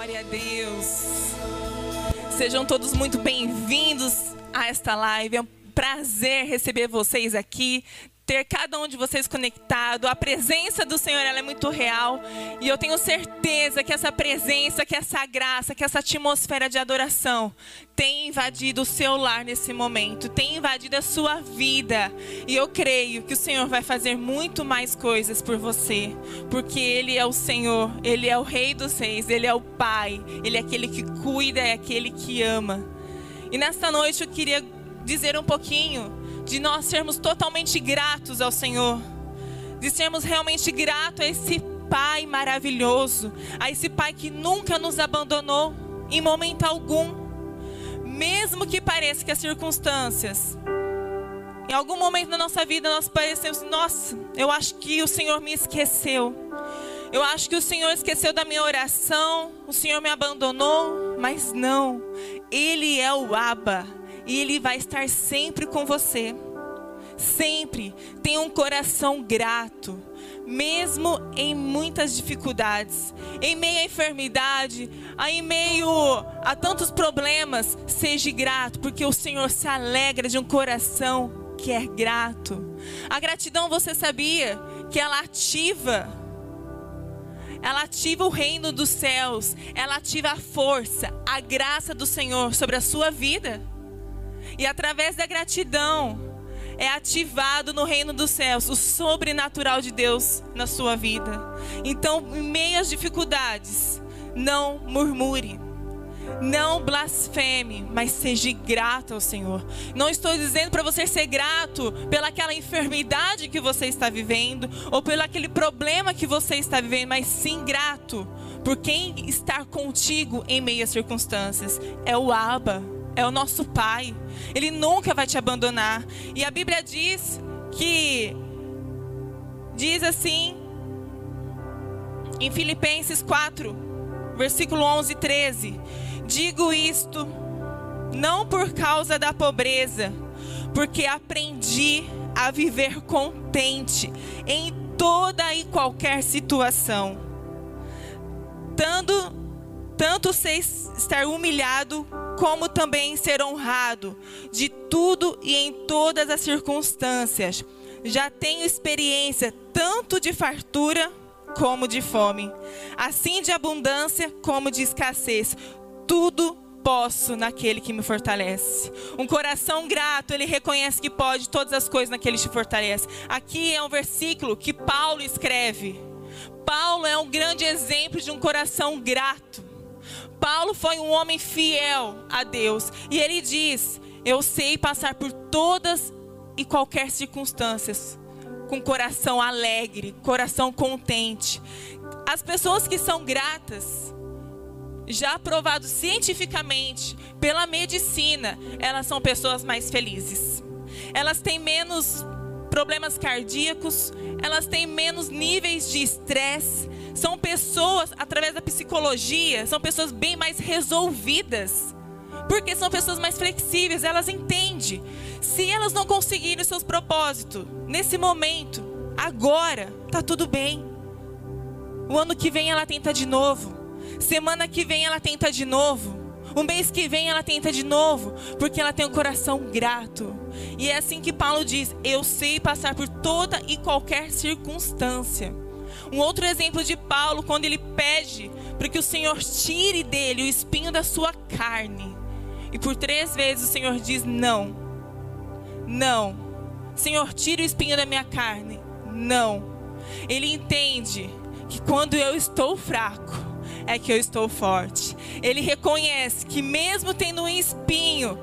Glória a Deus. Sejam todos muito bem-vindos a esta live. É um prazer receber vocês aqui, ter cada um de vocês conectado. A presença do Senhor ela é muito real e eu tenho certeza que essa presença, que essa graça, que essa atmosfera de adoração tem invadido o seu lar nesse momento, tem invadido a sua vida. E eu creio que o Senhor vai fazer muito mais coisas por você, porque Ele é o Senhor, Ele é o Rei dos Reis, Ele é o Pai, Ele é aquele que cuida, é aquele que ama. E nesta noite eu queria dizer um pouquinho de nós sermos totalmente gratos ao Senhor, de sermos realmente gratos a esse Pai maravilhoso, a esse Pai que nunca nos abandonou em momento algum, mesmo que pareça que as circunstâncias, em algum momento da nossa vida nós parecemos, nossa, eu acho que o Senhor me esqueceu. Eu acho que o Senhor esqueceu da minha oração, o Senhor me abandonou, mas não. Ele é o Abba e Ele vai estar sempre com você. Sempre tenha um coração grato, mesmo em muitas dificuldades, em meio à enfermidade, em meio a tantos problemas, seja grato, porque o Senhor se alegra de um coração que é grato. A gratidão, você sabia que ela ativa ela ativa o reino dos céus, ela ativa a força, a graça do Senhor sobre a sua vida. E através da gratidão é ativado no reino dos céus o sobrenatural de Deus na sua vida. Então, em meio às dificuldades, não murmure. Não blasfeme, mas seja grato ao Senhor. Não estou dizendo para você ser grato pelaquela enfermidade que você está vivendo ou pelo aquele problema que você está vivendo, mas sim grato por quem está contigo em meio às circunstâncias. É o Abba é o nosso Pai. Ele nunca vai te abandonar. E a Bíblia diz que diz assim em Filipenses 4, versículo 11 e 13: Digo isto não por causa da pobreza, porque aprendi a viver contente em toda e qualquer situação. Tanto tanto sei estar humilhado como também ser honrado de tudo e em todas as circunstâncias. Já tenho experiência tanto de fartura como de fome, assim de abundância como de escassez. Tudo posso naquele que me fortalece. Um coração grato, ele reconhece que pode todas as coisas naquele que te fortalece. Aqui é um versículo que Paulo escreve. Paulo é um grande exemplo de um coração grato. Paulo foi um homem fiel a Deus. E ele diz: Eu sei passar por todas e qualquer circunstâncias com coração alegre, coração contente. As pessoas que são gratas, já provado cientificamente pela medicina, elas são pessoas mais felizes. Elas têm menos problemas cardíacos, elas têm menos níveis de estresse, são pessoas, através da psicologia, são pessoas bem mais resolvidas. Porque são pessoas mais flexíveis, elas entendem. Se elas não conseguirem os seus propósitos nesse momento, agora, tá tudo bem. O ano que vem ela tenta de novo. Semana que vem ela tenta de novo. Um mês que vem ela tenta de novo, porque ela tem um coração grato. E é assim que Paulo diz: Eu sei passar por toda e qualquer circunstância. Um outro exemplo de Paulo, quando ele pede para que o Senhor tire dele o espinho da sua carne. E por três vezes o Senhor diz: Não, não. Senhor, tire o espinho da minha carne. Não. Ele entende que quando eu estou fraco, é que eu estou forte. Ele reconhece que, mesmo tendo um espinho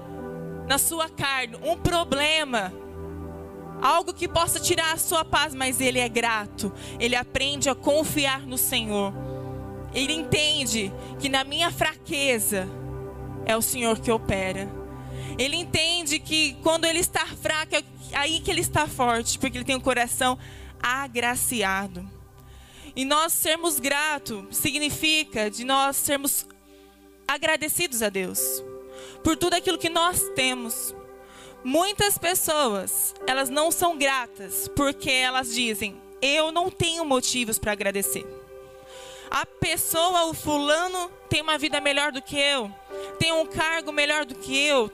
na sua carne, um problema, algo que possa tirar a sua paz, mas ele é grato. Ele aprende a confiar no Senhor. Ele entende que na minha fraqueza é o Senhor que opera. Ele entende que quando ele está fraco é aí que ele está forte, porque ele tem um coração agraciado. E nós sermos gratos significa de nós sermos agradecidos a Deus por tudo aquilo que nós temos. Muitas pessoas, elas não são gratas porque elas dizem: "Eu não tenho motivos para agradecer". A pessoa, o fulano, tem uma vida melhor do que eu, tem um cargo melhor do que eu,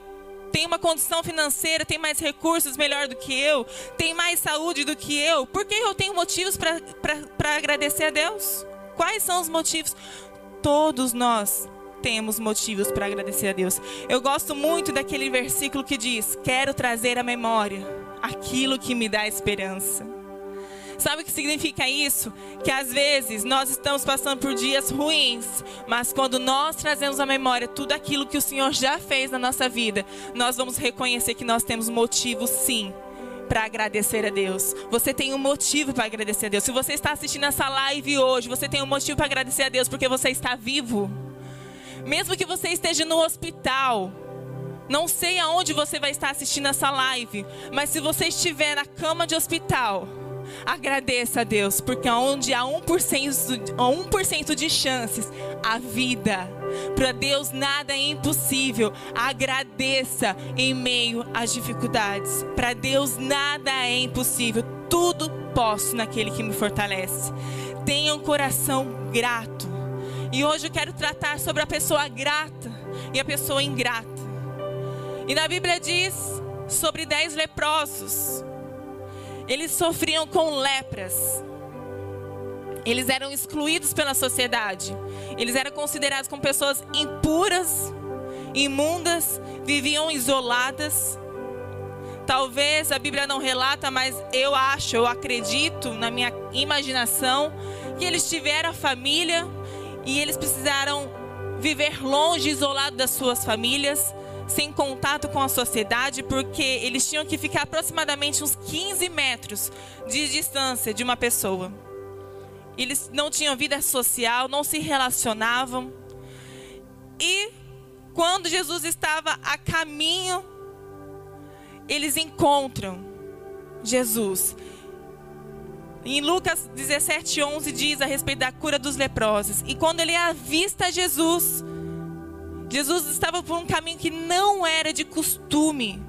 tem uma condição financeira, tem mais recursos melhor do que eu, tem mais saúde do que eu. Por que eu tenho motivos para agradecer a Deus? Quais são os motivos? Todos nós temos motivos para agradecer a Deus. Eu gosto muito daquele versículo que diz: Quero trazer à memória aquilo que me dá esperança. Sabe o que significa isso? Que às vezes nós estamos passando por dias ruins, mas quando nós trazemos à memória tudo aquilo que o Senhor já fez na nossa vida, nós vamos reconhecer que nós temos motivo sim para agradecer a Deus. Você tem um motivo para agradecer a Deus. Se você está assistindo essa live hoje, você tem um motivo para agradecer a Deus porque você está vivo. Mesmo que você esteja no hospital, não sei aonde você vai estar assistindo essa live, mas se você estiver na cama de hospital, agradeça a Deus, porque onde há 1%, 1 de chances, a vida. Para Deus nada é impossível. Agradeça em meio às dificuldades. Para Deus nada é impossível. Tudo posso naquele que me fortalece. Tenha um coração grato. E hoje eu quero tratar sobre a pessoa grata e a pessoa ingrata. E na Bíblia diz sobre dez leprosos. Eles sofriam com lepras. Eles eram excluídos pela sociedade. Eles eram considerados como pessoas impuras, imundas, viviam isoladas. Talvez a Bíblia não relata, mas eu acho, eu acredito na minha imaginação que eles tiveram família, e eles precisaram viver longe, isolado das suas famílias, sem contato com a sociedade, porque eles tinham que ficar aproximadamente uns 15 metros de distância de uma pessoa. Eles não tinham vida social, não se relacionavam. E quando Jesus estava a caminho, eles encontram Jesus. Em Lucas 17, 11 diz a respeito da cura dos leprosos. E quando ele avista Jesus, Jesus estava por um caminho que não era de costume.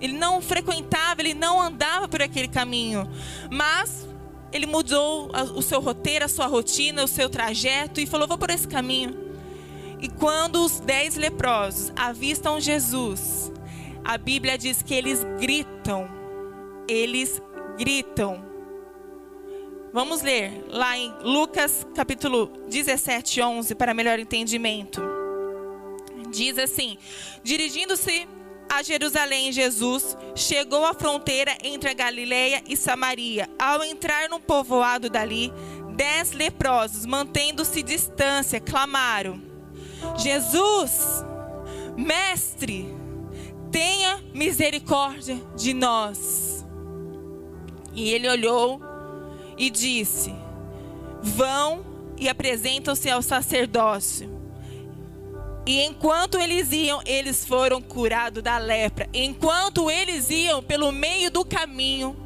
Ele não frequentava, ele não andava por aquele caminho. Mas ele mudou o seu roteiro, a sua rotina, o seu trajeto e falou: Vou por esse caminho. E quando os dez leprosos avistam Jesus, a Bíblia diz que eles gritam. Eles gritam. Vamos ler lá em Lucas capítulo 17, 11, para melhor entendimento. Diz assim: Dirigindo-se a Jerusalém, Jesus chegou à fronteira entre a Galileia e Samaria. Ao entrar no povoado dali, dez leprosos, mantendo-se distância, clamaram: Jesus, mestre, tenha misericórdia de nós. E ele olhou e disse: Vão e apresentam-se ao sacerdócio. E enquanto eles iam, eles foram curados da lepra. Enquanto eles iam pelo meio do caminho,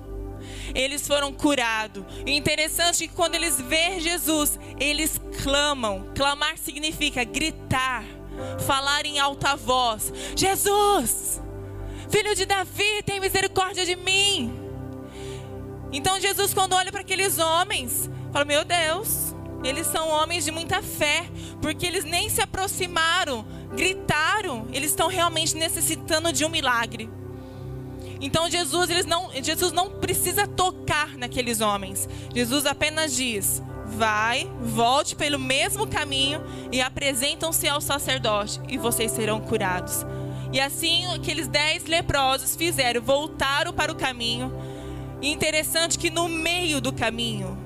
eles foram curados. Interessante que quando eles veem Jesus, eles clamam. Clamar significa gritar, falar em alta voz: Jesus, filho de Davi, tem misericórdia de mim. Então Jesus, quando olha para aqueles homens, fala: Meu Deus, eles são homens de muita fé, porque eles nem se aproximaram, gritaram, eles estão realmente necessitando de um milagre. Então Jesus, eles não, Jesus não precisa tocar naqueles homens. Jesus apenas diz: vai, volte pelo mesmo caminho e apresentam-se ao sacerdote e vocês serão curados. E assim aqueles dez leprosos fizeram, voltaram para o caminho e interessante que no meio do caminho,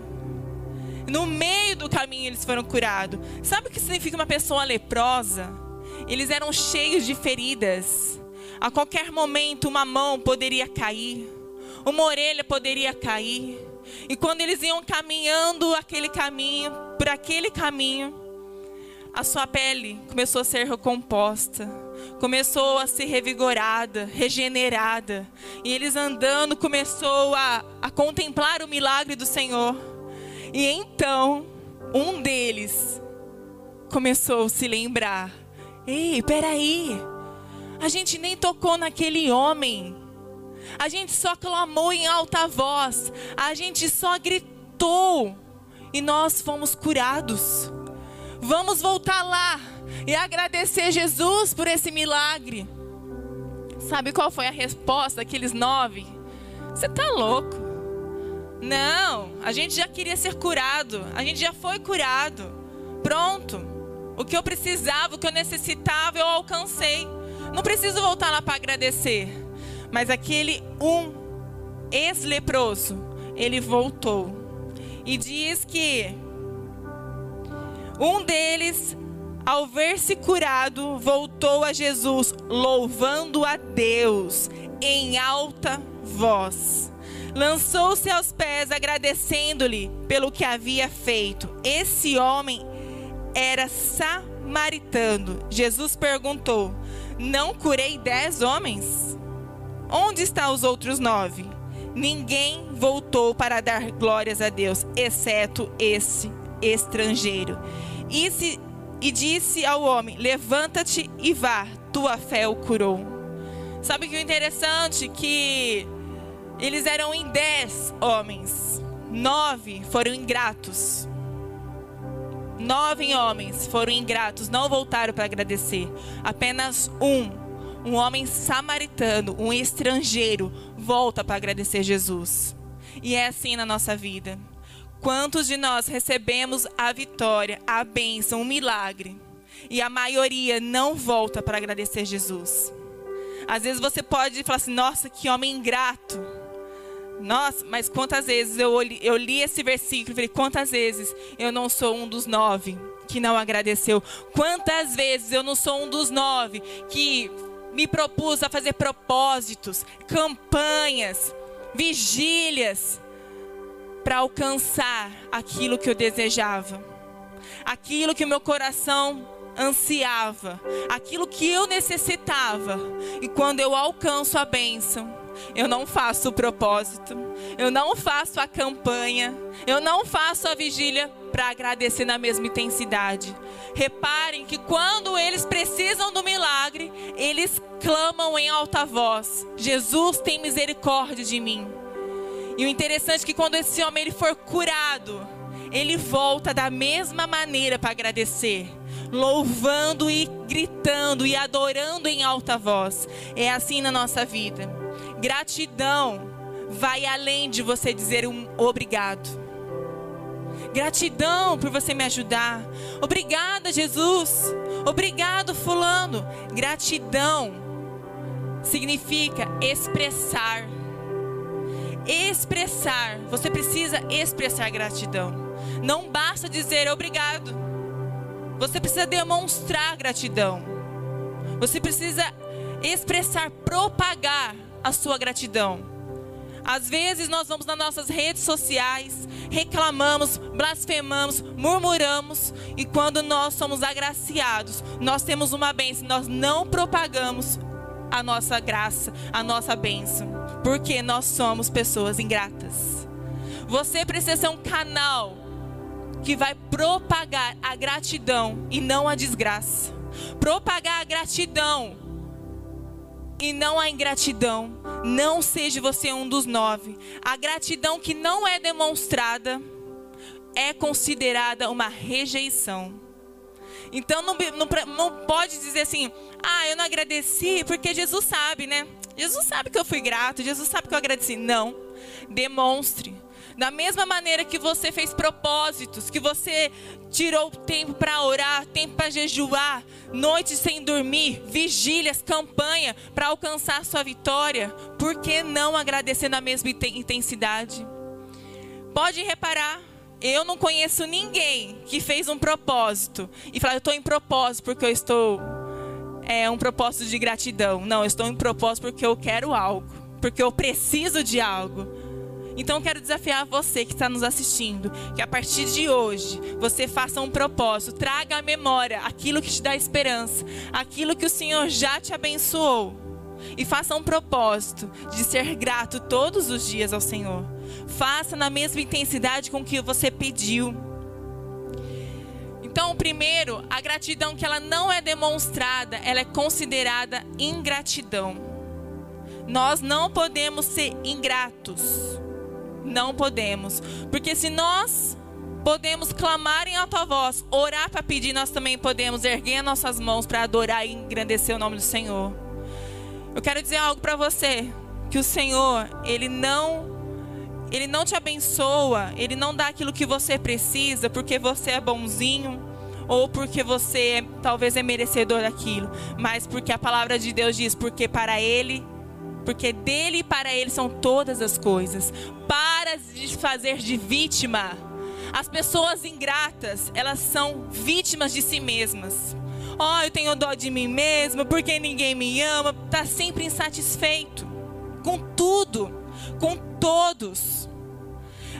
no meio do caminho eles foram curados. Sabe o que significa uma pessoa leprosa? Eles eram cheios de feridas. A qualquer momento uma mão poderia cair, uma orelha poderia cair. E quando eles iam caminhando aquele caminho, por aquele caminho, a sua pele começou a ser recomposta começou a ser revigorada, regenerada. E eles andando começou a, a contemplar o milagre do Senhor. E então, um deles começou a se lembrar: Ei, peraí, a gente nem tocou naquele homem. A gente só clamou em alta voz. A gente só gritou. E nós fomos curados. Vamos voltar lá e agradecer Jesus por esse milagre. Sabe qual foi a resposta daqueles nove? Você tá louco? Não, a gente já queria ser curado, a gente já foi curado. Pronto. O que eu precisava, o que eu necessitava, eu alcancei. Não preciso voltar lá para agradecer. Mas aquele um ex-leproso, ele voltou. E diz que um deles, ao ver-se curado, voltou a Jesus, louvando a Deus em alta voz. Lançou-se aos pés, agradecendo-lhe pelo que havia feito. Esse homem era samaritano. Jesus perguntou: Não curei dez homens? Onde estão os outros nove? Ninguém voltou para dar glórias a Deus, exceto esse estrangeiro. E, se, e disse ao homem: Levanta-te e vá, tua fé o curou. Sabe que o interessante que eles eram em dez homens, nove foram ingratos. Nove homens foram ingratos, não voltaram para agradecer. Apenas um, um homem samaritano, um estrangeiro, volta para agradecer Jesus. E é assim na nossa vida. Quantos de nós recebemos a vitória, a bênção, o milagre, e a maioria não volta para agradecer Jesus? Às vezes você pode falar assim: nossa, que homem ingrato. Nossa, mas quantas vezes eu li, eu li esse versículo e falei: quantas vezes eu não sou um dos nove que não agradeceu? Quantas vezes eu não sou um dos nove que me propus a fazer propósitos, campanhas, vigílias para alcançar aquilo que eu desejava, aquilo que o meu coração ansiava, aquilo que eu necessitava. E quando eu alcanço a bênção, eu não faço o propósito, eu não faço a campanha, eu não faço a vigília para agradecer na mesma intensidade. Reparem que quando eles precisam do milagre, eles clamam em alta voz: Jesus tem misericórdia de mim. E o interessante é que quando esse homem ele for curado, ele volta da mesma maneira para agradecer, louvando e gritando e adorando em alta voz. É assim na nossa vida. Gratidão vai além de você dizer um obrigado. Gratidão por você me ajudar. Obrigada, Jesus. Obrigado, Fulano. Gratidão significa expressar. Expressar. Você precisa expressar gratidão. Não basta dizer obrigado. Você precisa demonstrar gratidão. Você precisa expressar, propagar a sua gratidão. Às vezes nós vamos nas nossas redes sociais, reclamamos, blasfemamos, murmuramos, e quando nós somos agraciados, nós temos uma bênção, nós não propagamos a nossa graça, a nossa bênção, porque nós somos pessoas ingratas. Você precisa ser um canal que vai propagar a gratidão e não a desgraça. Propagar a gratidão e não a ingratidão. Não seja você um dos nove. A gratidão que não é demonstrada é considerada uma rejeição. Então não, não, não pode dizer assim, ah, eu não agradeci porque Jesus sabe, né? Jesus sabe que eu fui grato, Jesus sabe que eu agradeci. Não. Demonstre. Da mesma maneira que você fez propósitos, que você tirou tempo para orar, tempo para jejuar, noites sem dormir, vigílias, campanha para alcançar sua vitória, por que não agradecer na mesma intensidade? Pode reparar, eu não conheço ninguém que fez um propósito e falou: Eu estou em propósito porque eu estou. É um propósito de gratidão. Não, eu estou em propósito porque eu quero algo, porque eu preciso de algo. Então eu quero desafiar você que está nos assistindo, que a partir de hoje você faça um propósito, traga à memória aquilo que te dá esperança, aquilo que o Senhor já te abençoou. E faça um propósito de ser grato todos os dias ao Senhor. Faça na mesma intensidade com que você pediu. Então, primeiro, a gratidão que ela não é demonstrada, ela é considerada ingratidão. Nós não podemos ser ingratos. Não podemos. Porque se nós podemos clamar em alta voz, orar para pedir, nós também podemos erguer nossas mãos para adorar e engrandecer o nome do Senhor. Eu quero dizer algo para você, que o Senhor, ele não ele não te abençoa, ele não dá aquilo que você precisa porque você é bonzinho ou porque você é, talvez é merecedor daquilo, mas porque a palavra de Deus diz, porque para ele porque dele e para ele são todas as coisas. Para de fazer de vítima. As pessoas ingratas, elas são vítimas de si mesmas. Oh, eu tenho dó de mim mesma, porque ninguém me ama. Está sempre insatisfeito com tudo, com todos.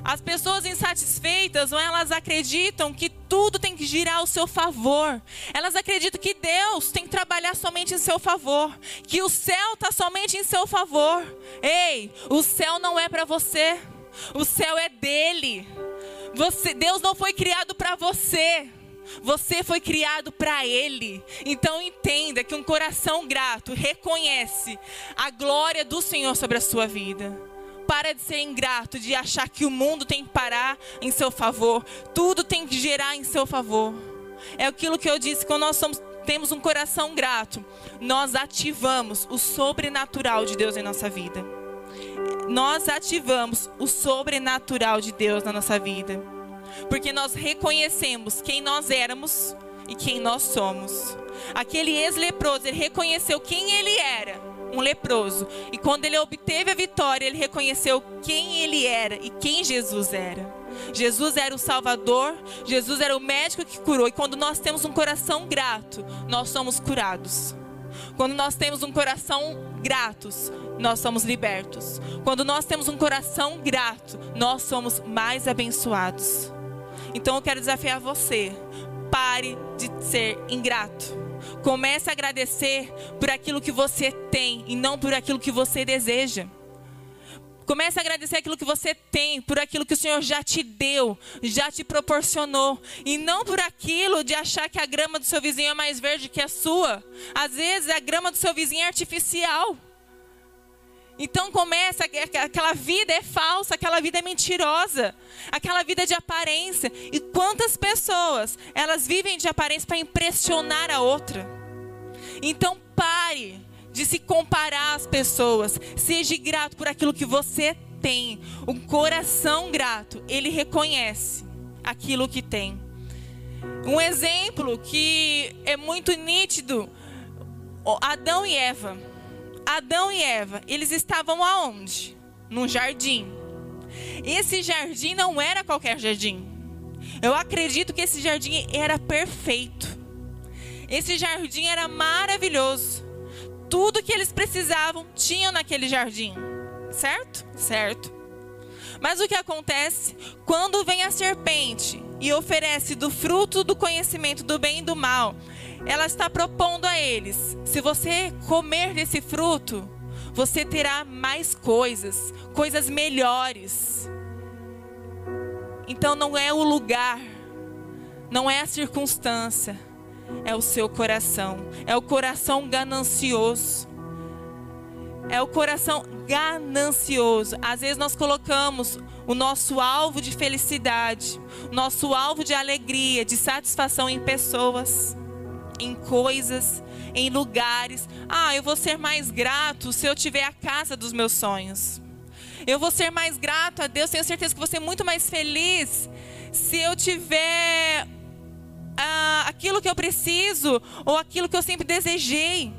As pessoas insatisfeitas, ou elas acreditam que tudo tem que girar ao seu favor. Elas acreditam que Deus tem que trabalhar somente em seu favor, que o céu está somente em seu favor. Ei, o céu não é para você, o céu é dele. Você, Deus não foi criado para você. Você foi criado para Ele. Então entenda que um coração grato reconhece a glória do Senhor sobre a sua vida para de ser ingrato, de achar que o mundo tem que parar em seu favor, tudo tem que gerar em seu favor. É aquilo que eu disse, quando nós somos, temos um coração grato, nós ativamos o sobrenatural de Deus em nossa vida. Nós ativamos o sobrenatural de Deus na nossa vida. Porque nós reconhecemos quem nós éramos e quem nós somos. Aquele ex-leproso, ele reconheceu quem ele era um leproso. E quando ele obteve a vitória, ele reconheceu quem ele era e quem Jesus era. Jesus era o Salvador, Jesus era o médico que curou. E quando nós temos um coração grato, nós somos curados. Quando nós temos um coração gratos, nós somos libertos. Quando nós temos um coração grato, nós somos mais abençoados. Então eu quero desafiar você: pare de ser ingrato. Comece a agradecer por aquilo que você tem e não por aquilo que você deseja. Comece a agradecer aquilo que você tem, por aquilo que o Senhor já te deu, já te proporcionou. E não por aquilo de achar que a grama do seu vizinho é mais verde que a sua. Às vezes a grama do seu vizinho é artificial. Então começa, aquela vida é falsa, aquela vida é mentirosa, aquela vida de aparência. E quantas pessoas, elas vivem de aparência para impressionar a outra. Então pare de se comparar às pessoas. Seja grato por aquilo que você tem. Um coração grato, ele reconhece aquilo que tem. Um exemplo que é muito nítido, Adão e Eva. Adão e Eva, eles estavam aonde? Num jardim. Esse jardim não era qualquer jardim. Eu acredito que esse jardim era perfeito. Esse jardim era maravilhoso. Tudo que eles precisavam tinham naquele jardim. Certo? Certo. Mas o que acontece quando vem a serpente e oferece do fruto do conhecimento do bem e do mal? Ela está propondo a eles: se você comer desse fruto, você terá mais coisas, coisas melhores. Então não é o lugar, não é a circunstância, é o seu coração, é o coração ganancioso. É o coração ganancioso. Às vezes nós colocamos o nosso alvo de felicidade, o nosso alvo de alegria, de satisfação em pessoas em coisas, em lugares. Ah, eu vou ser mais grato se eu tiver a casa dos meus sonhos. Eu vou ser mais grato a Deus, tenho certeza que vou ser muito mais feliz se eu tiver ah, aquilo que eu preciso ou aquilo que eu sempre desejei.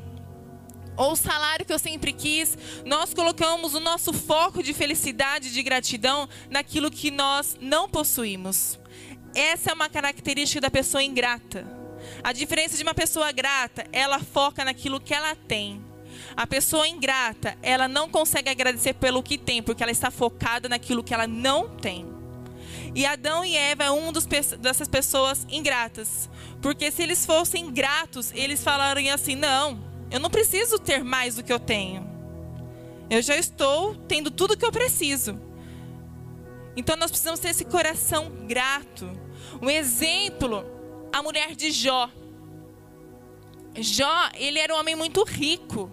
Ou o salário que eu sempre quis, nós colocamos o nosso foco de felicidade, de gratidão naquilo que nós não possuímos. Essa é uma característica da pessoa ingrata. A diferença de uma pessoa grata, ela foca naquilo que ela tem. A pessoa ingrata, ela não consegue agradecer pelo que tem, porque ela está focada naquilo que ela não tem. E Adão e Eva é um dos, dessas pessoas ingratas. Porque se eles fossem gratos, eles falariam assim: não, eu não preciso ter mais do que eu tenho. Eu já estou tendo tudo que eu preciso. Então nós precisamos ter esse coração grato. Um exemplo a mulher de Jó. Jó, ele era um homem muito rico.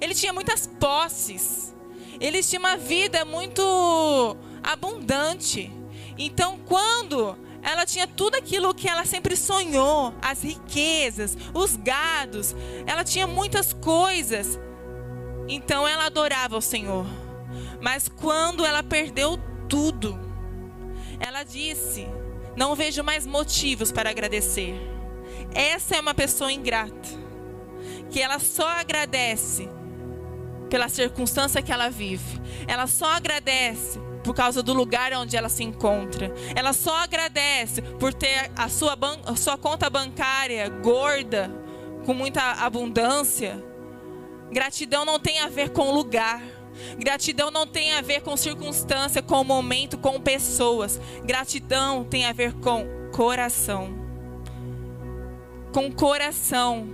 Ele tinha muitas posses. Ele tinha uma vida muito abundante. Então, quando ela tinha tudo aquilo que ela sempre sonhou, as riquezas, os gados, ela tinha muitas coisas. Então ela adorava o Senhor. Mas quando ela perdeu tudo, ela disse: Não vejo mais motivos para agradecer. Essa é uma pessoa ingrata, que ela só agradece pela circunstância que ela vive. Ela só agradece por causa do lugar onde ela se encontra. Ela só agradece por ter a sua, a sua conta bancária gorda, com muita abundância. Gratidão não tem a ver com lugar. Gratidão não tem a ver com circunstância, com momento, com pessoas. Gratidão tem a ver com coração. Com coração.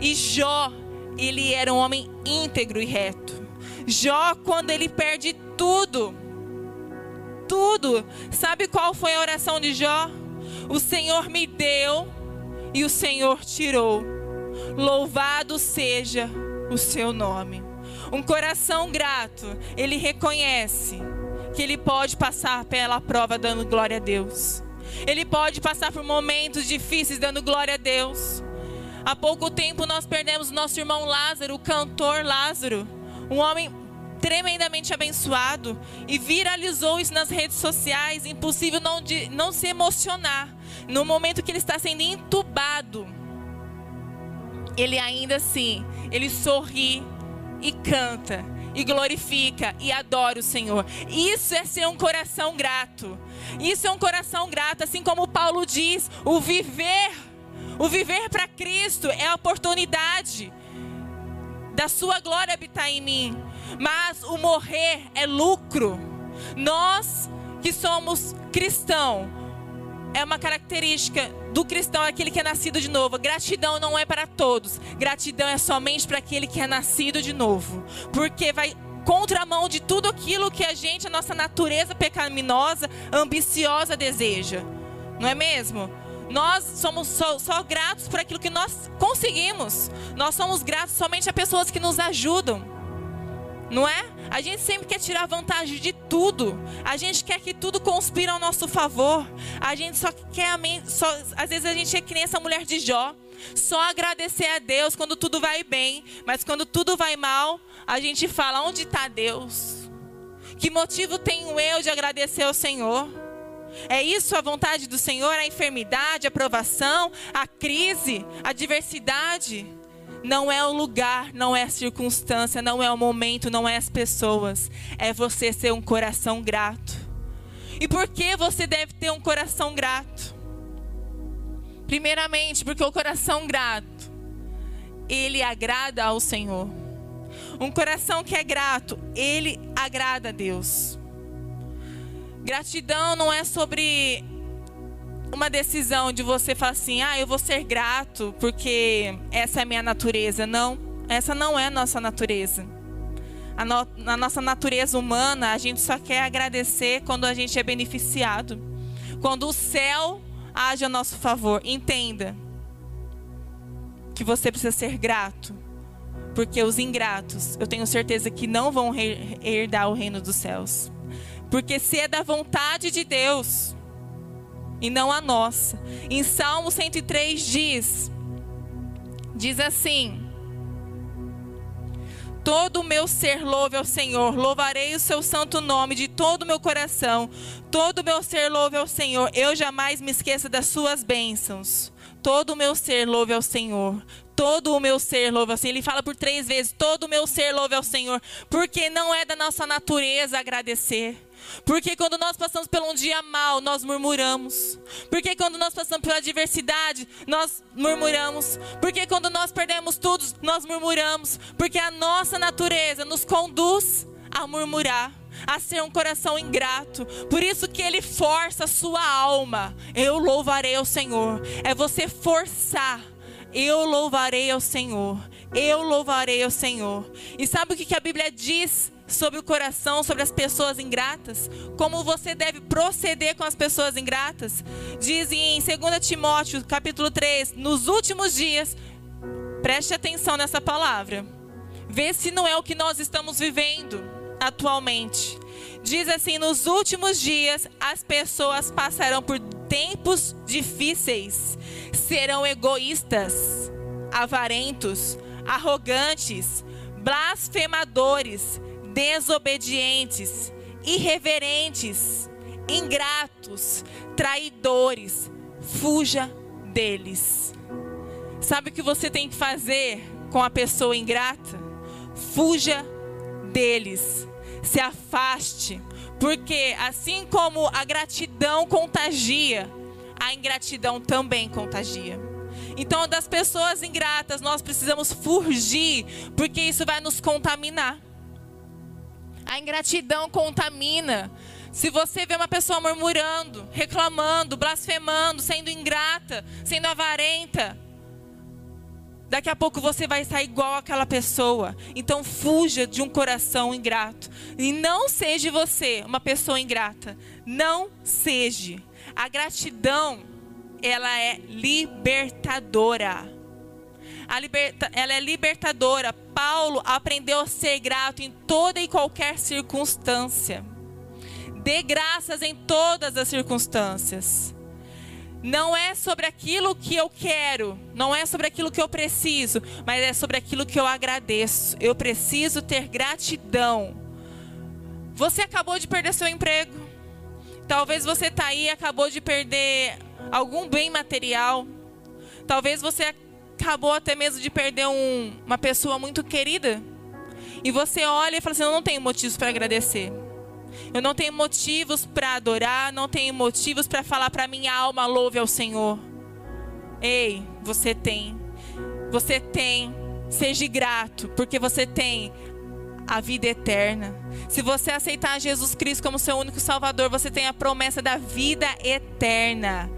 E Jó, ele era um homem íntegro e reto. Jó, quando ele perde tudo, tudo. Sabe qual foi a oração de Jó? O Senhor me deu e o Senhor tirou. Louvado seja o seu nome. Um coração grato, ele reconhece que ele pode passar pela prova dando glória a Deus. Ele pode passar por momentos difíceis dando glória a Deus. Há pouco tempo nós perdemos nosso irmão Lázaro, o cantor Lázaro, um homem tremendamente abençoado e viralizou isso nas redes sociais. Impossível não, de, não se emocionar. No momento que ele está sendo entubado, ele ainda assim, ele sorri e canta e glorifica e adora o Senhor. Isso é ser um coração grato. Isso é um coração grato, assim como Paulo diz, o viver, o viver para Cristo é a oportunidade da sua glória habitar em mim mas o morrer é lucro. Nós que somos cristão, é uma característica do cristão, aquele que é nascido de novo. Gratidão não é para todos, gratidão é somente para aquele que é nascido de novo, porque vai contramão de tudo aquilo que a gente, a nossa natureza pecaminosa, ambiciosa deseja, não é mesmo? Nós somos só, só gratos por aquilo que nós conseguimos. Nós somos gratos somente a pessoas que nos ajudam não é? A gente sempre quer tirar vantagem de tudo. A gente quer que tudo conspire ao nosso favor. A gente só quer, só, às vezes a gente é que nem essa mulher de Jó. Só agradecer a Deus quando tudo vai bem, mas quando tudo vai mal, a gente fala: onde está Deus? Que motivo tenho eu de agradecer ao Senhor? É isso a vontade do Senhor? A enfermidade, a provação, a crise, a diversidade? Não é o lugar, não é a circunstância, não é o momento, não é as pessoas. É você ser um coração grato. E por que você deve ter um coração grato? Primeiramente, porque o coração grato, ele agrada ao Senhor. Um coração que é grato, ele agrada a Deus. Gratidão não é sobre uma decisão de você falar assim: ah, eu vou ser grato porque essa é a minha natureza. Não, essa não é a nossa natureza. A no, na nossa natureza humana, a gente só quer agradecer quando a gente é beneficiado. Quando o céu age a nosso favor. Entenda que você precisa ser grato. Porque os ingratos, eu tenho certeza que não vão herdar o reino dos céus. Porque se é da vontade de Deus, e não a nossa. Em Salmo 103 diz: diz assim: Todo o meu ser louve ao Senhor, louvarei o seu santo nome de todo o meu coração. Todo o meu ser louve ao Senhor, eu jamais me esqueça das suas bênçãos. Todo o meu ser louve ao Senhor. Todo o meu ser louve ao Senhor. Ele fala por três vezes: Todo o meu ser louve ao Senhor. Porque não é da nossa natureza agradecer. Porque quando nós passamos por um dia mal, nós murmuramos. Porque quando nós passamos pela adversidade, nós murmuramos. Porque quando nós perdemos tudo, nós murmuramos. Porque a nossa natureza nos conduz a murmurar, a ser um coração ingrato. Por isso que ele força a sua alma. Eu louvarei ao Senhor. É você forçar. Eu louvarei ao Senhor. Eu louvarei ao Senhor. E sabe o que a Bíblia diz sobre o coração, sobre as pessoas ingratas, como você deve proceder com as pessoas ingratas. Diz em 2 Timóteo, capítulo 3, nos últimos dias, preste atenção nessa palavra. Vê se não é o que nós estamos vivendo atualmente. Diz assim: nos últimos dias as pessoas passarão por tempos difíceis serão egoístas, avarentos, arrogantes, blasfemadores, desobedientes, irreverentes, ingratos, traidores. Fuja deles. Sabe o que você tem que fazer com a pessoa ingrata? Fuja deles. Se afaste. Porque assim como a gratidão contagia, a ingratidão também contagia. Então, das pessoas ingratas, nós precisamos fugir, porque isso vai nos contaminar. A ingratidão contamina. Se você vê uma pessoa murmurando, reclamando, blasfemando, sendo ingrata, sendo avarenta, daqui a pouco você vai estar igual àquela pessoa. Então fuja de um coração ingrato. E não seja você uma pessoa ingrata. Não seja. A gratidão, ela é libertadora. Liberta, ela é libertadora. Paulo aprendeu a ser grato em toda e qualquer circunstância. Dê graças em todas as circunstâncias. Não é sobre aquilo que eu quero, não é sobre aquilo que eu preciso, mas é sobre aquilo que eu agradeço. Eu preciso ter gratidão. Você acabou de perder seu emprego. Talvez você está aí e acabou de perder algum bem material. Talvez você acabou até mesmo de perder um, uma pessoa muito querida. E você olha e fala assim: Eu não tenho motivos para agradecer. Eu não tenho motivos para adorar, não tenho motivos para falar para minha alma louve ao Senhor. Ei, você tem. Você tem. Seja grato, porque você tem a vida eterna. Se você aceitar Jesus Cristo como seu único Salvador, você tem a promessa da vida eterna.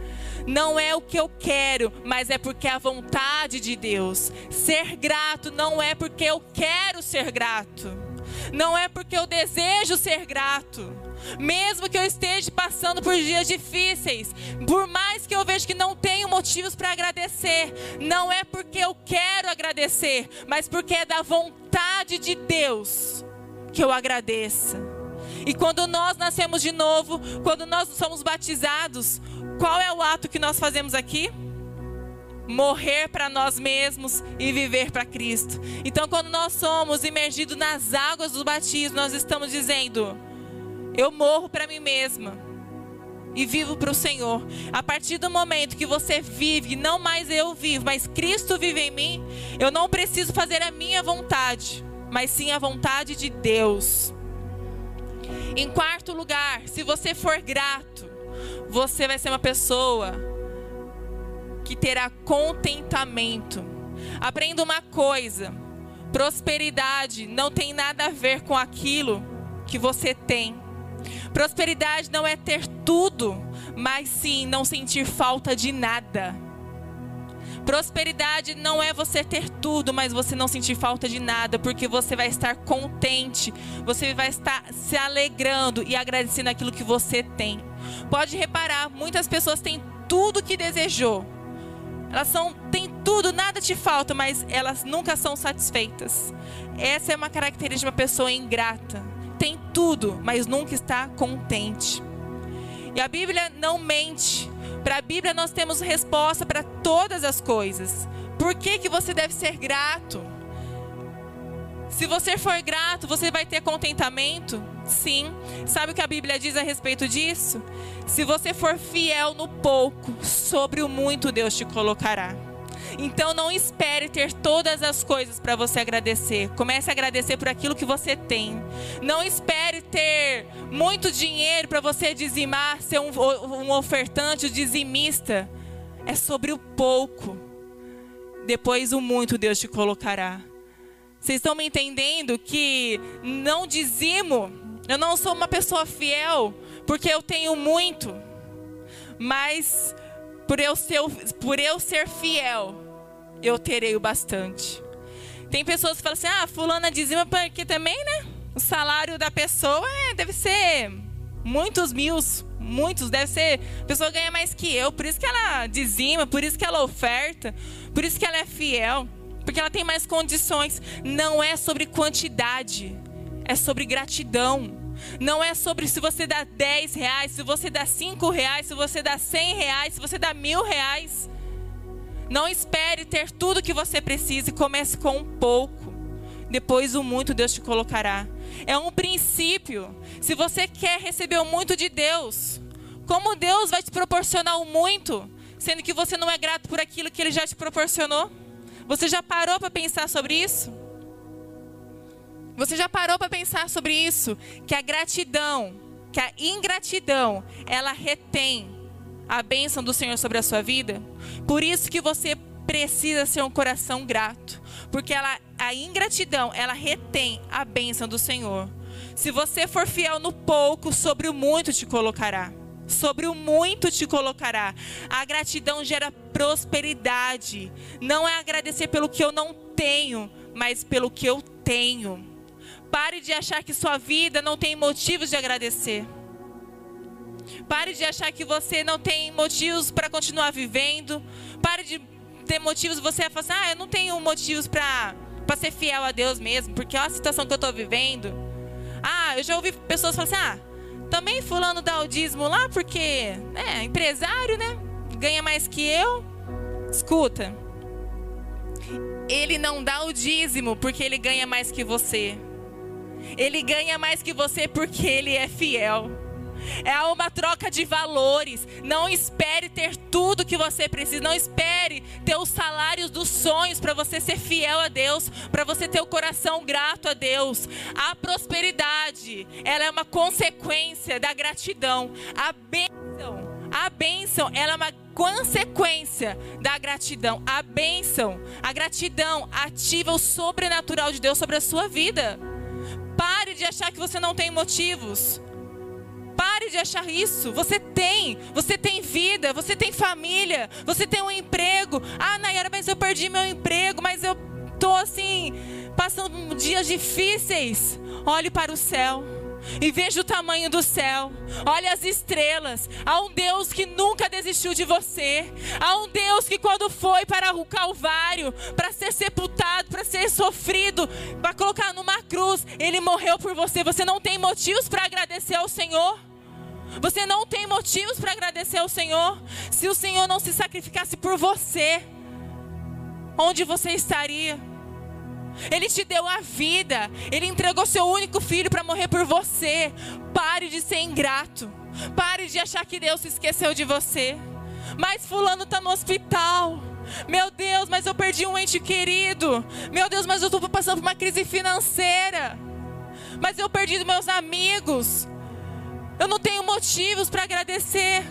Não é o que eu quero, mas é porque é a vontade de Deus. Ser grato não é porque eu quero ser grato não é porque eu desejo ser grato. Mesmo que eu esteja passando por dias difíceis, por mais que eu veja que não tenho motivos para agradecer, não é porque eu quero agradecer, mas porque é da vontade de Deus que eu agradeça. E quando nós nascemos de novo, quando nós somos batizados, qual é o ato que nós fazemos aqui? morrer para nós mesmos e viver para Cristo. Então, quando nós somos imergidos nas águas do batismo, nós estamos dizendo: eu morro para mim mesma e vivo para o Senhor. A partir do momento que você vive, não mais eu vivo, mas Cristo vive em mim, eu não preciso fazer a minha vontade, mas sim a vontade de Deus. Em quarto lugar, se você for grato, você vai ser uma pessoa que terá contentamento. Aprenda uma coisa: prosperidade não tem nada a ver com aquilo que você tem. Prosperidade não é ter tudo, mas sim não sentir falta de nada. Prosperidade não é você ter tudo, mas você não sentir falta de nada, porque você vai estar contente, você vai estar se alegrando e agradecendo aquilo que você tem. Pode reparar, muitas pessoas têm tudo que desejou, elas são, têm tudo, nada te falta, mas elas nunca são satisfeitas. Essa é uma característica de uma pessoa ingrata. Tem tudo, mas nunca está contente. E a Bíblia não mente. Para a Bíblia nós temos resposta para todas as coisas. Por que, que você deve ser grato? Se você for grato, você vai ter contentamento? Sim. Sabe o que a Bíblia diz a respeito disso? Se você for fiel no pouco, sobre o muito Deus te colocará. Então não espere ter todas as coisas para você agradecer. Comece a agradecer por aquilo que você tem. Não espere ter muito dinheiro para você dizimar, ser um, um ofertante, um dizimista. É sobre o pouco. Depois o muito Deus te colocará. Vocês estão me entendendo que não dizimo, eu não sou uma pessoa fiel porque eu tenho muito, mas por eu ser, por eu ser fiel, eu terei o bastante. Tem pessoas que falam assim: ah, fulana dizima porque também, né? O salário da pessoa é, deve ser muitos mil, muitos, deve ser. A pessoa ganha mais que eu, por isso que ela dizima, por isso que ela oferta, por isso que ela é fiel porque ela tem mais condições. Não é sobre quantidade, é sobre gratidão. Não é sobre se você dá 10 reais, se você dá 5 reais, se você dá 100 reais, se você dá mil reais. Não espere ter tudo que você precisa e comece com um pouco. Depois o muito Deus te colocará. É um princípio. Se você quer receber o muito de Deus, como Deus vai te proporcionar o muito, sendo que você não é grato por aquilo que Ele já te proporcionou? Você já parou para pensar sobre isso? Você já parou para pensar sobre isso? Que a gratidão, que a ingratidão, ela retém a bênção do Senhor sobre a sua vida? Por isso que você precisa ser um coração grato, porque ela, a ingratidão, ela retém a bênção do Senhor. Se você for fiel no pouco, sobre o muito te colocará. Sobre o muito te colocará. A gratidão gera prosperidade. Não é agradecer pelo que eu não tenho, mas pelo que eu tenho. Pare de achar que sua vida não tem motivos de agradecer. Pare de achar que você não tem motivos para continuar vivendo. Pare de ter motivos, você vai falar assim, ah, eu não tenho motivos para ser fiel a Deus mesmo, porque olha a situação que eu estou vivendo. Ah, eu já ouvi pessoas falar assim, ah, também fulano dá o dízimo lá porque é empresário, né? Ganha mais que eu. Escuta. Ele não dá o dízimo porque ele ganha mais que você. Ele ganha mais que você porque ele é fiel. É uma troca de valores. Não espere ter tudo que você precisa. Não espere ter os salários dos sonhos para você ser fiel a Deus, para você ter o coração grato a Deus. A prosperidade, ela é uma consequência da gratidão. A bênção, a bênção, ela é uma consequência da gratidão. A bênção, a gratidão ativa o sobrenatural de Deus sobre a sua vida. Pare de achar que você não tem motivos. Pare de achar isso. Você tem. Você tem vida. Você tem família. Você tem um emprego. Ah, Nayara, mas eu perdi meu emprego. Mas eu tô assim, passando dias difíceis. Olhe para o céu. E veja o tamanho do céu. Olha as estrelas. Há um Deus que nunca desistiu de você. Há um Deus que, quando foi para o Calvário, para ser sepultado, para ser sofrido, para colocar numa cruz, ele morreu por você. Você não tem motivos para agradecer ao Senhor. Você não tem motivos para agradecer ao Senhor. Se o Senhor não se sacrificasse por você, onde você estaria? Ele te deu a vida, ele entregou seu único filho para morrer por você. Pare de ser ingrato. Pare de achar que Deus se esqueceu de você. Mas fulano está no hospital. Meu Deus, mas eu perdi um ente querido. Meu Deus, mas eu estou passando por uma crise financeira. Mas eu perdi meus amigos. Eu não tenho motivos para agradecer.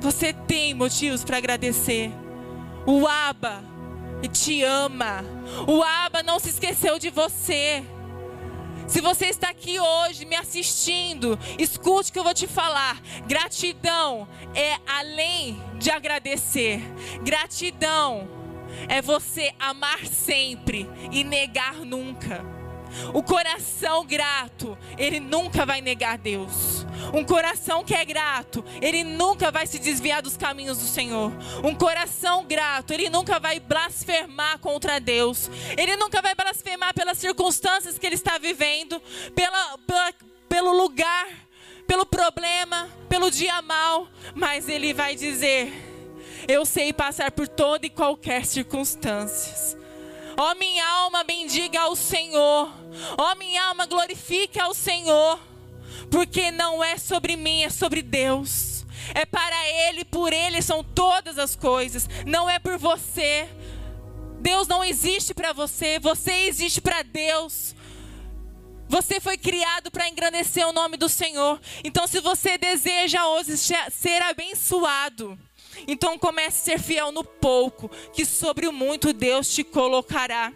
Você tem motivos para agradecer. O Aba te ama. O Aba não se esqueceu de você. Se você está aqui hoje me assistindo, escute o que eu vou te falar. Gratidão é além de agradecer. Gratidão é você amar sempre e negar nunca. O coração grato, ele nunca vai negar Deus. Um coração que é grato, ele nunca vai se desviar dos caminhos do Senhor. Um coração grato, ele nunca vai blasfemar contra Deus. Ele nunca vai blasfemar pelas circunstâncias que ele está vivendo, pela, pela pelo lugar, pelo problema, pelo dia mal, mas ele vai dizer: Eu sei passar por toda e qualquer circunstância. Ó oh, minha alma, bendiga ao Senhor. Ó oh, minha alma, glorifique ao Senhor. Porque não é sobre mim, é sobre Deus. É para Ele, por Ele são todas as coisas. Não é por você. Deus não existe para você, você existe para Deus. Você foi criado para engrandecer o nome do Senhor. Então, se você deseja hoje ser abençoado, então comece a ser fiel no pouco, que sobre o muito Deus te colocará.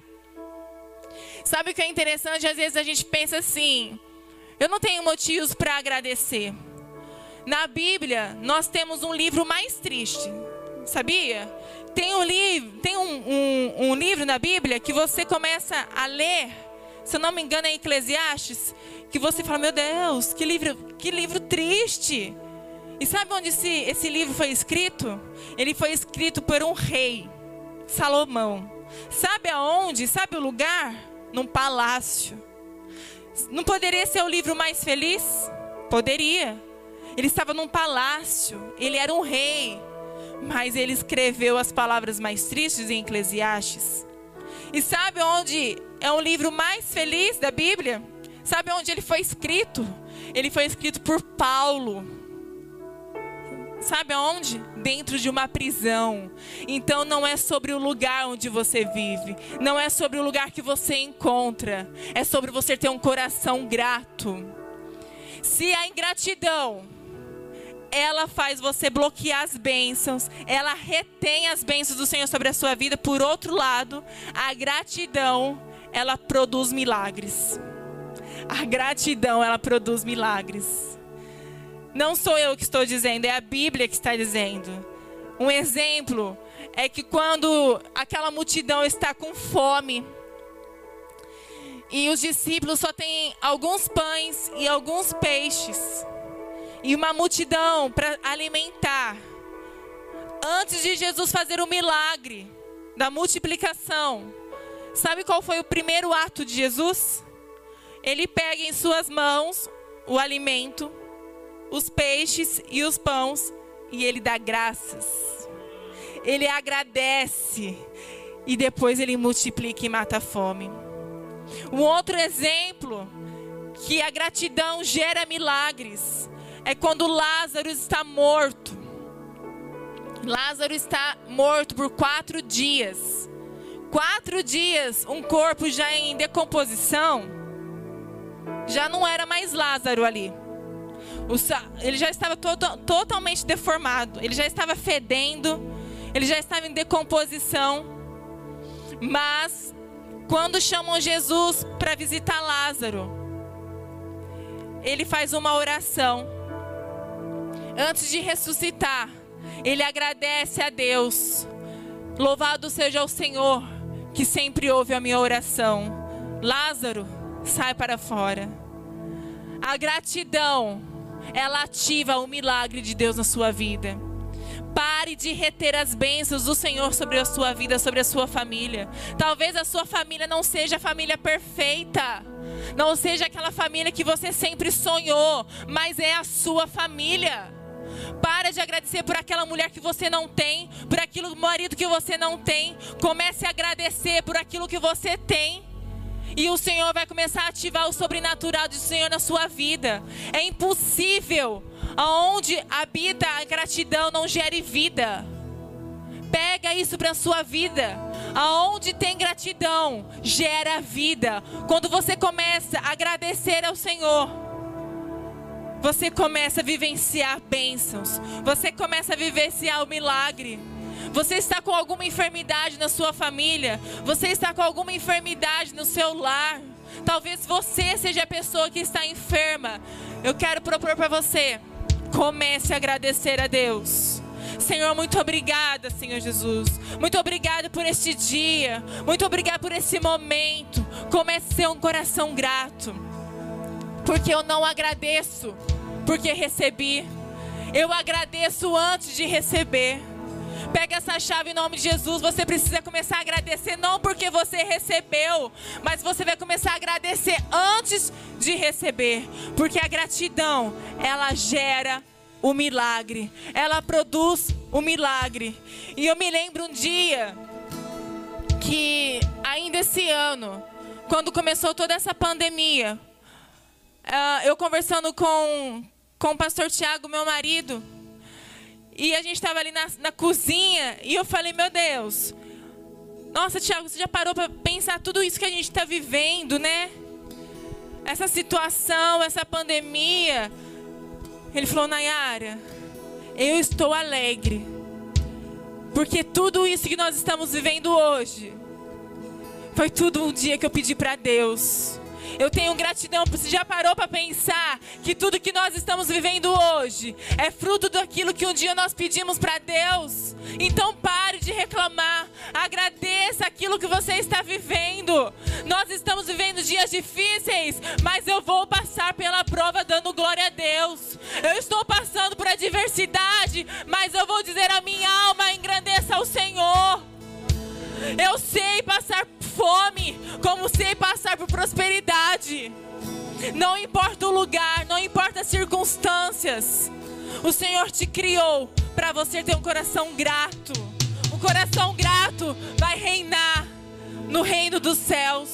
Sabe o que é interessante? Às vezes a gente pensa assim: eu não tenho motivos para agradecer. Na Bíblia, nós temos um livro mais triste, sabia? Tem um livro, tem um, um, um livro na Bíblia que você começa a ler, se eu não me engano é Eclesiastes, que você fala, meu Deus, que livro, que livro triste. E sabe onde esse, esse livro foi escrito? Ele foi escrito por um rei, Salomão. Sabe aonde? Sabe o lugar? Num palácio. Não poderia ser o livro mais feliz? Poderia. Ele estava num palácio, ele era um rei, mas ele escreveu as palavras mais tristes em Eclesiastes. E sabe onde é o livro mais feliz da Bíblia? Sabe onde ele foi escrito? Ele foi escrito por Paulo. Sabe aonde? Dentro de uma prisão. Então não é sobre o lugar onde você vive, não é sobre o lugar que você encontra, é sobre você ter um coração grato. Se a ingratidão ela faz você bloquear as bênçãos, ela retém as bênçãos do Senhor sobre a sua vida. Por outro lado, a gratidão, ela produz milagres. A gratidão, ela produz milagres. Não sou eu que estou dizendo, é a Bíblia que está dizendo. Um exemplo é que quando aquela multidão está com fome, e os discípulos só têm alguns pães e alguns peixes e uma multidão para alimentar. Antes de Jesus fazer o milagre da multiplicação, sabe qual foi o primeiro ato de Jesus? Ele pega em suas mãos o alimento, os peixes e os pães e ele dá graças. Ele agradece e depois ele multiplica e mata a fome. Um outro exemplo que a gratidão gera milagres é quando Lázaro está morto. Lázaro está morto por quatro dias. Quatro dias, um corpo já em decomposição. Já não era mais Lázaro ali. Ele já estava todo, totalmente deformado. Ele já estava fedendo. Ele já estava em decomposição. Mas, quando chamam Jesus para visitar Lázaro, ele faz uma oração antes de ressuscitar, ele agradece a Deus. Louvado seja o Senhor, que sempre ouve a minha oração. Lázaro, sai para fora. A gratidão, ela ativa o milagre de Deus na sua vida. Pare de reter as bênçãos do Senhor sobre a sua vida, sobre a sua família. Talvez a sua família não seja a família perfeita. Não seja aquela família que você sempre sonhou, mas é a sua família. Para de agradecer por aquela mulher que você não tem, por aquilo marido que você não tem. Comece a agradecer por aquilo que você tem. E o Senhor vai começar a ativar o sobrenatural do Senhor na sua vida. É impossível aonde habita a gratidão não gere vida. Pega isso para a sua vida. Aonde tem gratidão, gera vida. Quando você começa a agradecer ao Senhor, você começa a vivenciar bênçãos. Você começa a vivenciar o milagre. Você está com alguma enfermidade na sua família. Você está com alguma enfermidade no seu lar. Talvez você seja a pessoa que está enferma. Eu quero propor para você. Comece a agradecer a Deus. Senhor, muito obrigada, Senhor Jesus. Muito obrigada por este dia. Muito obrigada por esse momento. Comece a ser um coração grato. Porque eu não agradeço porque recebi. Eu agradeço antes de receber. Pega essa chave em nome de Jesus. Você precisa começar a agradecer, não porque você recebeu, mas você vai começar a agradecer antes de receber. Porque a gratidão, ela gera o milagre, ela produz o milagre. E eu me lembro um dia que, ainda esse ano, quando começou toda essa pandemia, uh, eu conversando com, com o pastor Tiago, meu marido. E a gente estava ali na, na cozinha e eu falei, meu Deus, nossa, Tiago, você já parou para pensar tudo isso que a gente está vivendo, né? Essa situação, essa pandemia. Ele falou, Nayara, eu estou alegre. Porque tudo isso que nós estamos vivendo hoje foi tudo um dia que eu pedi para Deus. Eu tenho gratidão, você já parou para pensar que tudo que nós estamos vivendo hoje é fruto daquilo que um dia nós pedimos para Deus? Então pare de reclamar, agradeça aquilo que você está vivendo. Nós estamos vivendo dias difíceis, mas eu vou passar pela prova dando glória a Deus. Eu estou passando por adversidade, mas eu vou dizer a minha alma engrandeça ao Senhor. Eu sei passar fome, como sem passar por prosperidade. Não importa o lugar, não importa as circunstâncias. O Senhor te criou para você ter um coração grato. Um coração grato vai reinar no reino dos céus.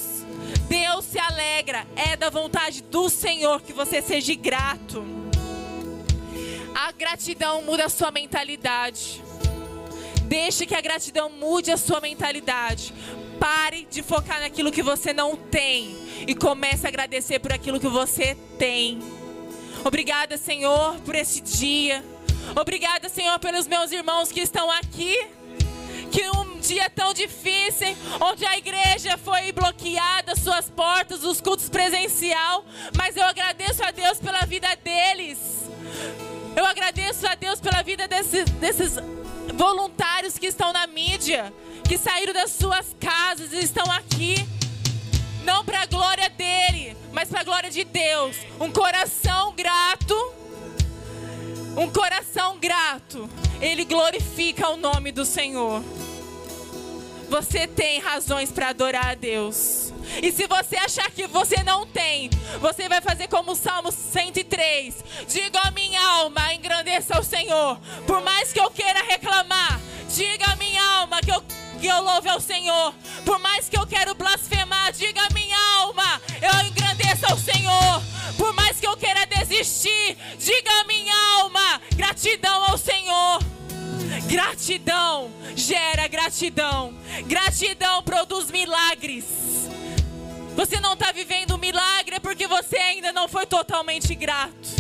Deus se alegra, é da vontade do Senhor que você seja grato. A gratidão muda a sua mentalidade. Deixe que a gratidão mude a sua mentalidade. Pare de focar naquilo que você não tem e comece a agradecer por aquilo que você tem. Obrigada, Senhor, por esse dia. Obrigada, Senhor, pelos meus irmãos que estão aqui. Que um dia tão difícil, onde a igreja foi bloqueada, suas portas, os cultos presencial, mas eu agradeço a Deus pela vida deles. Eu agradeço a Deus pela vida desses voluntários que estão na mídia, que saíram das suas casas e estão aqui. Não para a glória dele, mas para a glória de Deus. Um coração grato. Um coração grato. Ele glorifica o nome do Senhor. Você tem razões para adorar a Deus. E se você achar que você não tem, você vai fazer como o Salmo 103. Diga a minha alma, engrandeça o Senhor. Por mais que eu queira reclamar, diga a minha que eu, louve ao Senhor. Por mais que eu quero blasfemar, diga minha alma, eu engrandeça o Senhor. Por mais que eu queira desistir, diga minha alma, gratidão ao Senhor. Gratidão gera gratidão. Gratidão produz milagres. Você não está vivendo milagre é porque você ainda não foi totalmente grato.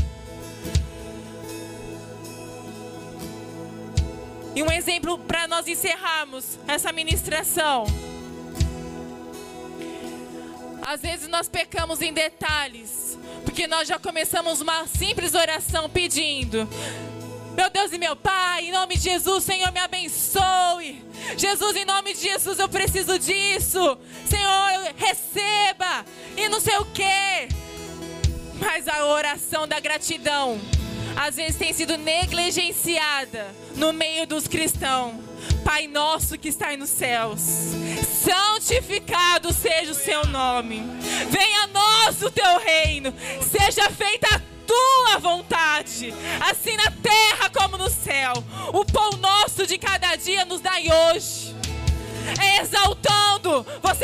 E um exemplo para nós encerrarmos essa ministração. Às vezes nós pecamos em detalhes, porque nós já começamos uma simples oração pedindo: meu Deus e meu Pai, em nome de Jesus, Senhor, me abençoe. Jesus, em nome de Jesus, eu preciso disso. Senhor, receba. E não sei o que. Mas a oração da gratidão, às vezes tem sido negligenciada no meio dos cristãos. Pai nosso que está nos céus, santificado seja o seu nome. Venha a nós o teu reino. Seja feita a tua vontade, assim na terra como no céu. O pão nosso de cada dia nos dai hoje. Exaltando, você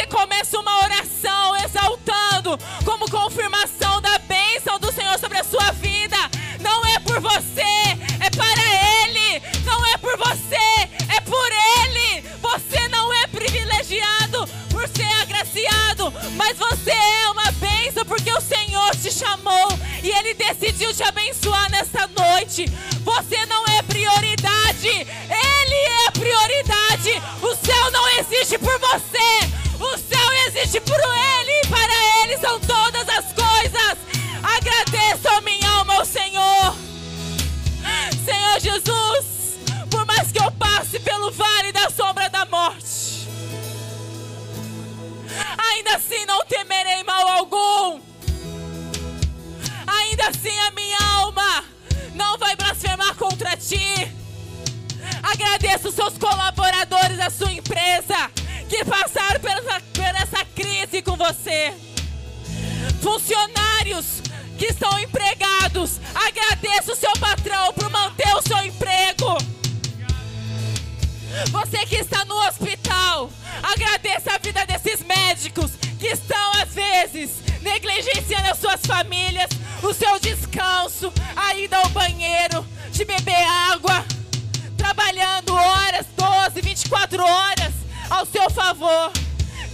horas ao seu favor.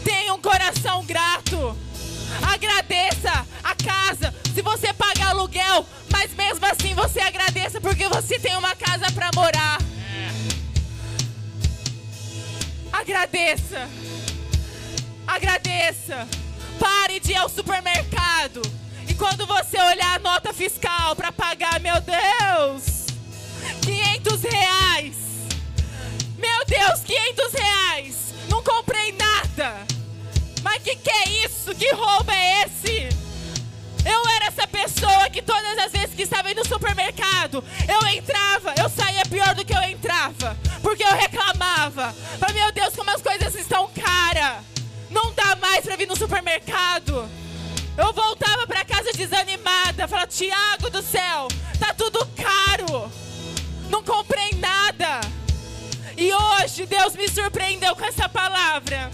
Tenha um coração grato. Agradeça a casa. Se você paga aluguel, mas mesmo assim você agradeça porque você tem uma casa para morar. Agradeça. Agradeça. Pare de ir ao supermercado. E quando você olhar a nota fiscal para pagar, meu Deus, 500 reais. Meu Deus, 500 reais. Não comprei nada. Mas que que é isso? Que roubo é esse? Eu era essa pessoa que todas as vezes que estava indo no supermercado, eu entrava, eu saía pior do que eu entrava, porque eu reclamava. Mas meu Deus, como as coisas estão caras. Não dá mais supermercado, eu voltava para casa desanimada, falava: Tiago do céu, tá tudo caro, não comprei nada. E hoje Deus me surpreendeu com essa palavra.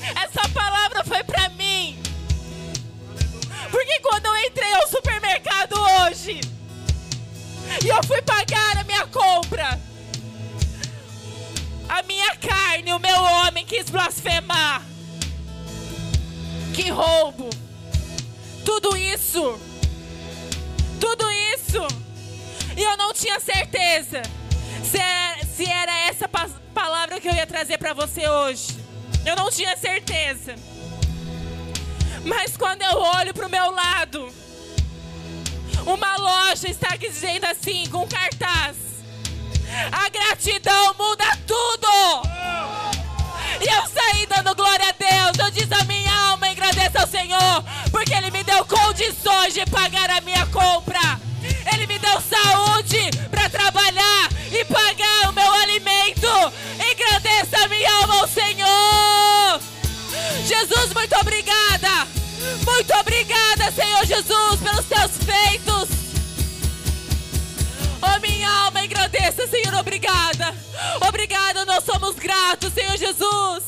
Essa palavra foi para mim. Porque quando eu entrei ao supermercado hoje e eu fui pagar a minha compra, a minha carne, o meu homem quis blasfemar. Que roubo! Tudo isso, tudo isso, e eu não tinha certeza se que eu ia trazer para você hoje. Eu não tinha certeza. Mas quando eu olho para o meu lado, uma loja está dizendo assim, com cartaz: A gratidão muda tudo. E eu saí dando glória a Deus. Eu disse a minha alma, agradeça ao Senhor, porque Ele me deu condições de pagar a minha compra. Ele me deu saúde para trabalhar Muito obrigada, Senhor Jesus, pelos teus feitos. Oh, minha alma, engrandeça, Senhor, obrigada. Obrigada, nós somos gratos, Senhor Jesus,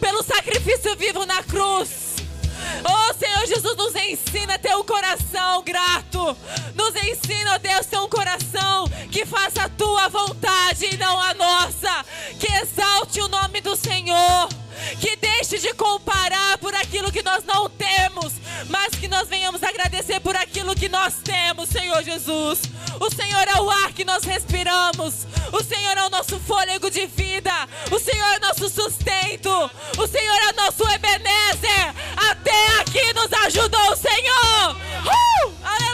pelo sacrifício vivo na cruz. Oh Senhor Jesus, nos ensina a ter um coração grato. Nos ensina, oh Deus, ter um coração que faça a tua vontade e não a nossa. Que exalte o nome do Senhor. Que deixe de comparar por aquilo que nós não temos, mas que nós venhamos agradecer por aquilo que nós temos, Senhor Jesus. O Senhor é o ar que nós respiramos. O Senhor é o nosso fôlego de vida. O Senhor é o nosso sustento. O Senhor é o nosso Ebenezer. Até aqui nos ajudou o Senhor. Uh!